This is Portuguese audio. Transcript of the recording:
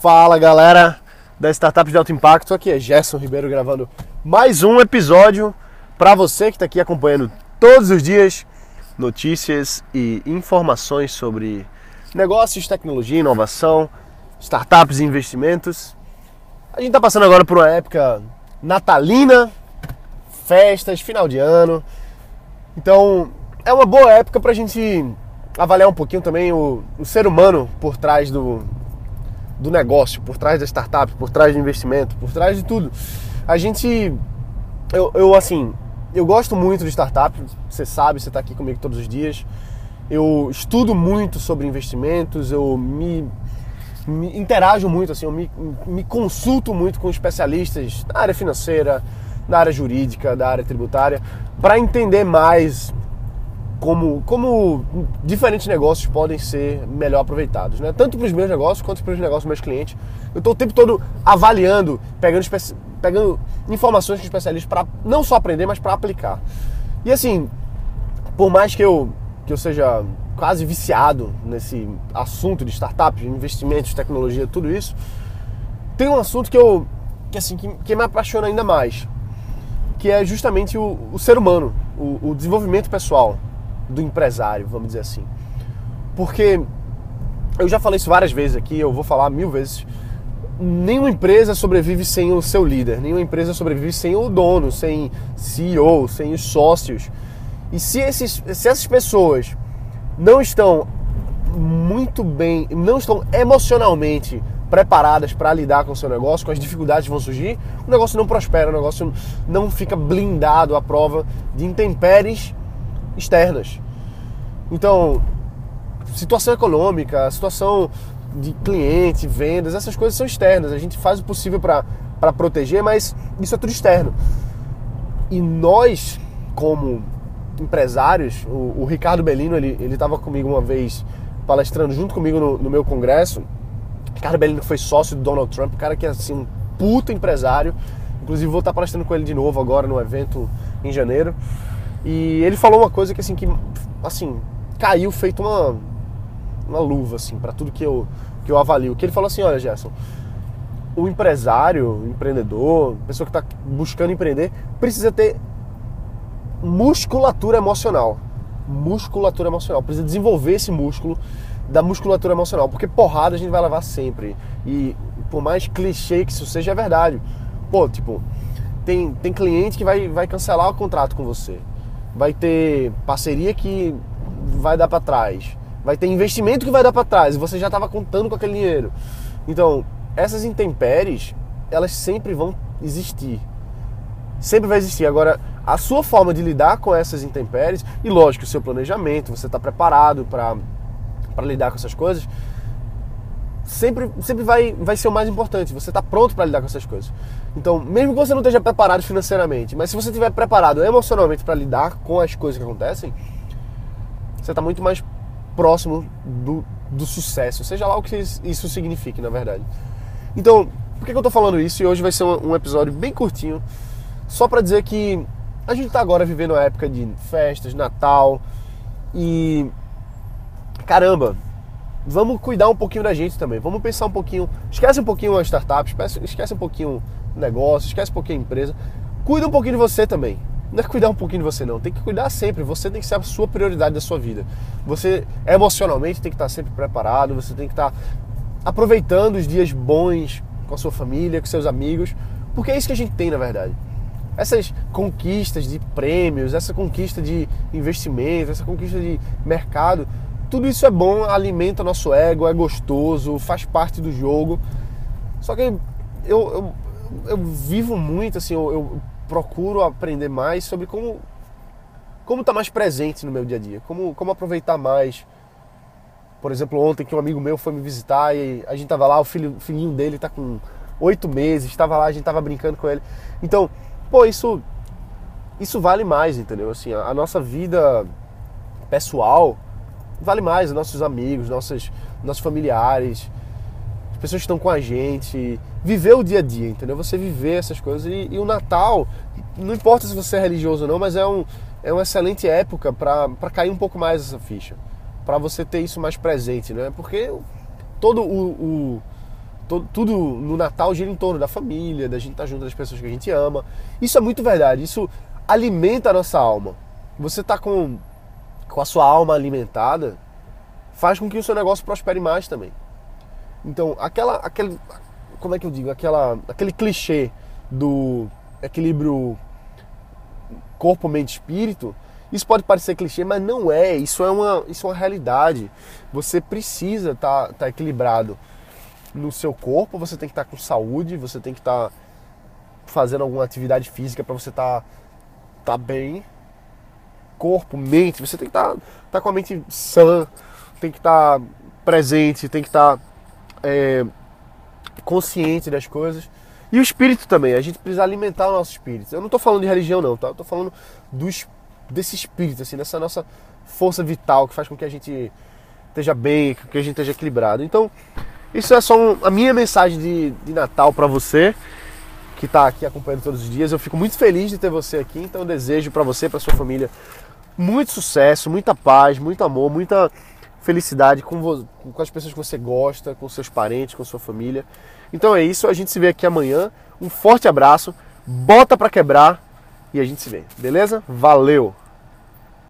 Fala galera da Startup de Alto Impacto, aqui é Gerson Ribeiro gravando mais um episódio para você que está aqui acompanhando todos os dias notícias e informações sobre negócios, tecnologia, inovação, startups e investimentos. A gente está passando agora por uma época natalina, festas, final de ano. Então é uma boa época para a gente avaliar um pouquinho também o, o ser humano por trás do, do negócio, por trás da startup, por trás do investimento, por trás de tudo. A gente, eu, eu assim, eu gosto muito de startup, você sabe, você está aqui comigo todos os dias. Eu estudo muito sobre investimentos, eu me, me interajo muito, assim, eu me, me consulto muito com especialistas na área financeira, na área jurídica, da área tributária, para entender mais como, como diferentes negócios podem ser melhor aproveitados, né? tanto para os meus negócios quanto para os negócios dos meus clientes. Eu estou o tempo todo avaliando, pegando, pegando informações com especialistas para não só aprender, mas para aplicar. E assim, por mais que eu, que eu seja quase viciado nesse assunto de startups, investimentos, tecnologia, tudo isso, tem um assunto que eu que assim que, que me apaixona ainda mais, que é justamente o, o ser humano, o, o desenvolvimento pessoal do empresário, vamos dizer assim. Porque eu já falei isso várias vezes aqui, eu vou falar mil vezes. Nenhuma empresa sobrevive sem o seu líder, nenhuma empresa sobrevive sem o dono, sem CEO, sem os sócios. E se, esses, se essas pessoas não estão muito bem, não estão emocionalmente preparadas para lidar com o seu negócio, com as dificuldades que vão surgir, o negócio não prospera, o negócio não fica blindado à prova de intempéries externas. Então, situação econômica, situação de cliente, vendas, essas coisas são externas. A gente faz o possível para proteger, mas isso é tudo externo. E nós, como empresários, o, o Ricardo Bellino, ele estava comigo uma vez palestrando junto comigo no, no meu congresso. Ricardo Bellino foi sócio do Donald Trump, cara que é assim um puta empresário. Inclusive vou estar palestrando com ele de novo agora no evento em janeiro. E ele falou uma coisa que assim que assim, caiu feito uma uma luva assim para tudo que eu que eu avalio. Que ele falou assim, olha, Gerson, o empresário, o empreendedor, pessoa que está buscando empreender, precisa ter musculatura emocional. Musculatura emocional. Precisa desenvolver esse músculo da musculatura emocional. Porque porrada a gente vai levar sempre. E por mais clichê que isso seja, é verdade. Pô, tipo, tem, tem cliente que vai, vai cancelar o contrato com você vai ter parceria que vai dar para trás, vai ter investimento que vai dar para trás e você já estava contando com aquele dinheiro. Então, essas intempéries, elas sempre vão existir. Sempre vai existir. Agora, a sua forma de lidar com essas intempéries, e lógico, o seu planejamento, você está preparado para lidar com essas coisas, sempre, sempre vai, vai ser o mais importante. Você está pronto para lidar com essas coisas. Então, mesmo que você não esteja preparado financeiramente, mas se você estiver preparado emocionalmente para lidar com as coisas que acontecem, você está muito mais próximo do, do sucesso, seja lá o que isso signifique, na verdade. Então, por que, eu estou falando isso? E hoje vai ser um, um episódio bem curtinho, só para dizer que a gente está agora vivendo uma época de festas, Natal, e caramba, vamos cuidar um pouquinho da gente também. Vamos pensar um pouquinho. Esquece um pouquinho a startup, esquece um pouquinho o negócio, esquece um pouquinho a empresa. Cuida um pouquinho de você também. Não é cuidar um pouquinho de você, não. Tem que cuidar sempre. Você tem que ser a sua prioridade da sua vida. Você emocionalmente tem que estar sempre preparado. Você tem que estar aproveitando os dias bons com a sua família, com seus amigos. Porque é isso que a gente tem, na verdade. Essas conquistas de prêmios, essa conquista de investimento, essa conquista de mercado, tudo isso é bom, alimenta nosso ego, é gostoso, faz parte do jogo. Só que eu, eu, eu vivo muito, assim, eu, eu, procuro aprender mais sobre como como estar tá mais presente no meu dia a dia, como, como aproveitar mais. Por exemplo, ontem que um amigo meu foi me visitar e a gente tava lá, o filho, filhinho dele tá com oito meses, estava lá, a gente tava brincando com ele. Então, pô, isso isso vale mais, entendeu? Assim, a, a nossa vida pessoal vale mais, nossos amigos, nossos, nossos familiares, as pessoas que estão com a gente, viver o dia a dia, entendeu? Você viver essas coisas. E, e o Natal, não importa se você é religioso ou não, mas é, um, é uma excelente época para cair um pouco mais essa ficha, para você ter isso mais presente, né? Porque todo o, o todo, tudo no Natal gira em torno da família, da gente estar junto das pessoas que a gente ama. Isso é muito verdade, isso alimenta a nossa alma. Você tá com, com a sua alma alimentada, faz com que o seu negócio prospere mais também. Então, aquela, aquele, como é que eu digo, aquela, aquele clichê do equilíbrio corpo, mente, espírito, isso pode parecer clichê, mas não é. Isso é uma, isso é uma realidade. Você precisa estar tá, tá equilibrado no seu corpo, você tem que estar tá com saúde, você tem que estar tá fazendo alguma atividade física para você estar tá, tá bem. Corpo, mente, você tem que estar tá, tá com a mente sã, tem que estar tá presente, tem que estar tá, é, consciente das coisas. E o espírito também, a gente precisa alimentar o nosso espírito. Eu não estou falando de religião não, tá? Eu tô falando do, desse espírito, assim, dessa nossa força vital que faz com que a gente esteja bem, que a gente esteja equilibrado. Então, isso é só um, a minha mensagem de, de Natal para você que está aqui acompanhando todos os dias. Eu fico muito feliz de ter você aqui, então desejo para você, para sua família, muito sucesso, muita paz, muito amor, muita felicidade com, com as pessoas que você gosta, com seus parentes, com sua família. Então é isso, a gente se vê aqui amanhã. Um forte abraço, bota para quebrar e a gente se vê, beleza? Valeu!